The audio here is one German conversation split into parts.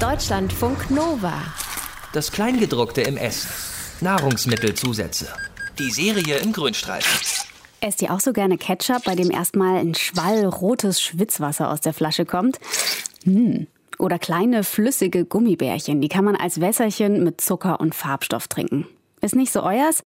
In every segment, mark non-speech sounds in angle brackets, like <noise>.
Deutschlandfunk Nova. Das Kleingedruckte im Essen. Nahrungsmittelzusätze. Die Serie im Grünstreifen. Esst ihr auch so gerne Ketchup, bei dem erstmal ein Schwall rotes Schwitzwasser aus der Flasche kommt? Hm. Oder kleine flüssige Gummibärchen, die kann man als Wässerchen mit Zucker und Farbstoff trinken. Ist nicht so euers?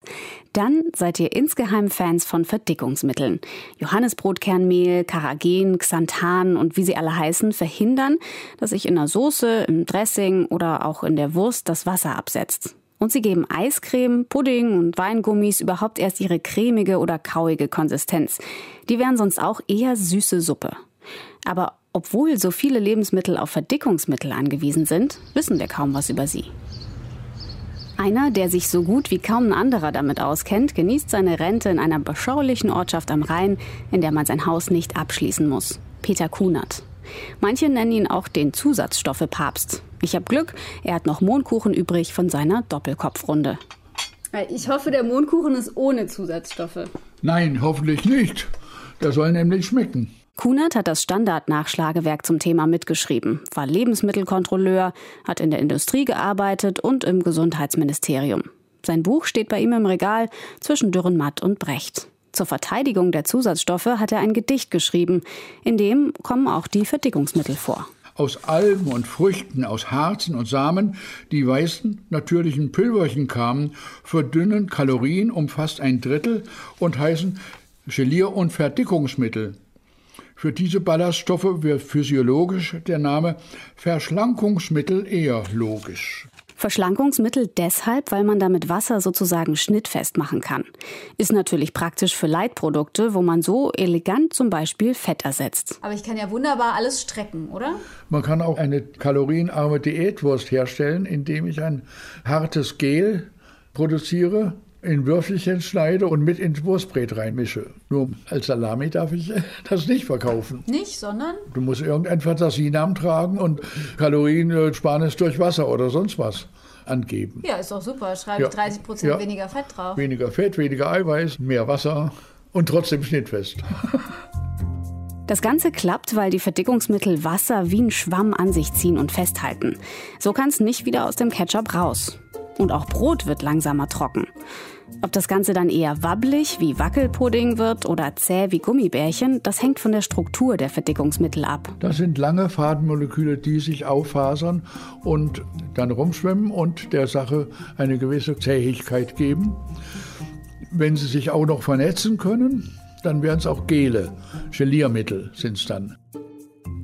Dann seid ihr insgeheim Fans von Verdickungsmitteln. Johannesbrotkernmehl, Karagen, Xanthan und wie sie alle heißen, verhindern, dass sich in der Soße, im Dressing oder auch in der Wurst das Wasser absetzt. Und sie geben Eiscreme, Pudding und Weingummis überhaupt erst ihre cremige oder kauige Konsistenz. Die wären sonst auch eher süße Suppe. Aber obwohl so viele Lebensmittel auf Verdickungsmittel angewiesen sind, wissen wir kaum was über sie. Einer, der sich so gut wie kaum ein anderer damit auskennt, genießt seine Rente in einer beschaulichen Ortschaft am Rhein, in der man sein Haus nicht abschließen muss. Peter Kunert. Manche nennen ihn auch den Zusatzstoffe-Papst. Ich habe Glück, er hat noch Mondkuchen übrig von seiner Doppelkopfrunde. Ich hoffe, der Mondkuchen ist ohne Zusatzstoffe. Nein, hoffentlich nicht. Der soll nämlich schmecken. Kunert hat das Standardnachschlagewerk zum Thema mitgeschrieben, war Lebensmittelkontrolleur, hat in der Industrie gearbeitet und im Gesundheitsministerium. Sein Buch steht bei ihm im Regal zwischen Dürrenmatt und Brecht. Zur Verteidigung der Zusatzstoffe hat er ein Gedicht geschrieben, in dem kommen auch die Verdickungsmittel vor. Aus Algen und Früchten, aus Harzen und Samen, die weißen, natürlichen Pülverchen kamen, verdünnen Kalorien um fast ein Drittel und heißen Gelier- und Verdickungsmittel. Für diese Ballaststoffe wird physiologisch der Name Verschlankungsmittel eher logisch. Verschlankungsmittel deshalb, weil man damit Wasser sozusagen schnittfest machen kann. Ist natürlich praktisch für Leitprodukte, wo man so elegant zum Beispiel Fett ersetzt. Aber ich kann ja wunderbar alles strecken, oder? Man kann auch eine kalorienarme Diätwurst herstellen, indem ich ein hartes Gel produziere, in Würfelchen schneide und mit ins Wurstbrät reinmische. Nur als Salami darf ich <laughs> das nicht verkaufen. Nicht, sondern? Du musst irgendeinen Fantasienamen tragen und Kalorienersparnis durch Wasser oder sonst was angeben. Ja, ist doch super. Schreibe Ja. ich 30 Prozent Ja. weniger Fett drauf. Weniger Fett, weniger Eiweiß, mehr Wasser und trotzdem schnittfest. <laughs> Das Ganze klappt, weil die Verdickungsmittel Wasser wie ein Schwamm an sich ziehen und festhalten. So kann es nicht wieder aus dem Ketchup raus. Und auch Brot wird langsamer trocken. Ob das Ganze dann eher wabbelig wie Wackelpudding wird oder zäh wie Gummibärchen, das hängt von der Struktur der Verdickungsmittel ab. Das sind lange Fadenmoleküle, die sich auffasern und dann rumschwimmen und der Sache eine gewisse Zähigkeit geben. Wenn sie sich auch noch vernetzen können, dann wären es auch Gele, Geliermittel sind es dann.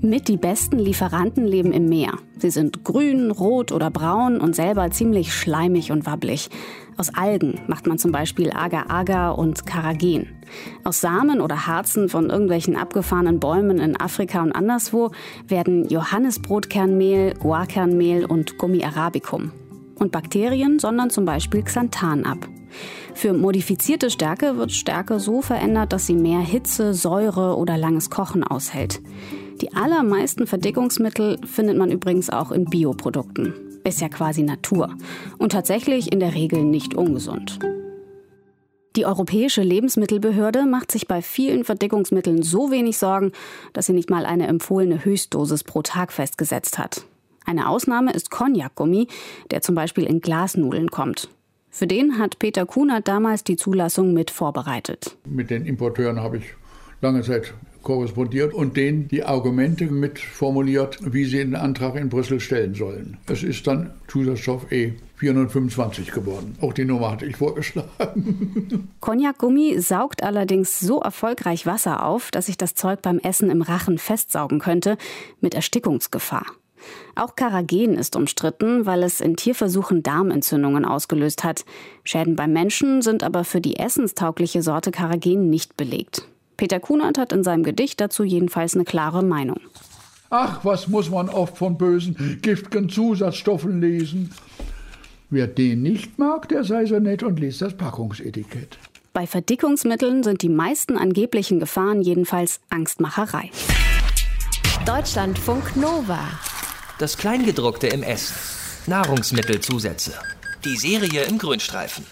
Mit die besten Lieferanten leben im Meer. Sie sind grün, rot oder braun und selber ziemlich schleimig und wabbelig. Aus Algen macht man zum Beispiel Agar-Agar und Karagen. Aus Samen oder Harzen von irgendwelchen abgefahrenen Bäumen in Afrika und anderswo werden Johannesbrotkernmehl, Guarkernmehl und Gummi arabicum. Und Bakterien sondern zum Beispiel Xanthan ab. Für modifizierte Stärke wird Stärke so verändert, dass sie mehr Hitze, Säure oder langes Kochen aushält. Die allermeisten Verdickungsmittel findet man übrigens auch in Bioprodukten. Ist ja quasi Natur. Und tatsächlich in der Regel nicht ungesund. Die Europäische Lebensmittelbehörde macht sich bei vielen Verdickungsmitteln so wenig Sorgen, dass sie nicht mal eine empfohlene Höchstdosis pro Tag festgesetzt hat. Eine Ausnahme ist Cognac-Gummi, der zum Beispiel in Glasnudeln kommt. Für den hat Peter Kunert damals die Zulassung mit vorbereitet. Mit den Importeuren habe ich lange Zeit korrespondiert und denen die Argumente mit formuliert, wie sie den Antrag in Brüssel stellen sollen. Es ist dann Zusatzstoff E 425 geworden. Auch die Nummer hatte ich vorgeschlagen. <laughs> Cognac-Gummi saugt allerdings so erfolgreich Wasser auf, dass sich das Zeug beim Essen im Rachen festsaugen könnte, mit Erstickungsgefahr. Auch Karagen ist umstritten, weil es in Tierversuchen Darmentzündungen ausgelöst hat. Schäden beim Menschen sind aber für die essenstaugliche Sorte Karagen nicht belegt. Peter Kunert hat in seinem Gedicht dazu jedenfalls eine klare Meinung. Ach, was muss man oft von bösen, giftigen Zusatzstoffen lesen? Wer den nicht mag, der sei so nett und liest das Packungsetikett. Bei Verdickungsmitteln sind die meisten angeblichen Gefahren jedenfalls Angstmacherei. Deutschlandfunk Nova. Das Kleingedruckte im Essen. Nahrungsmittelzusätze. Die Serie im Grünstreifen.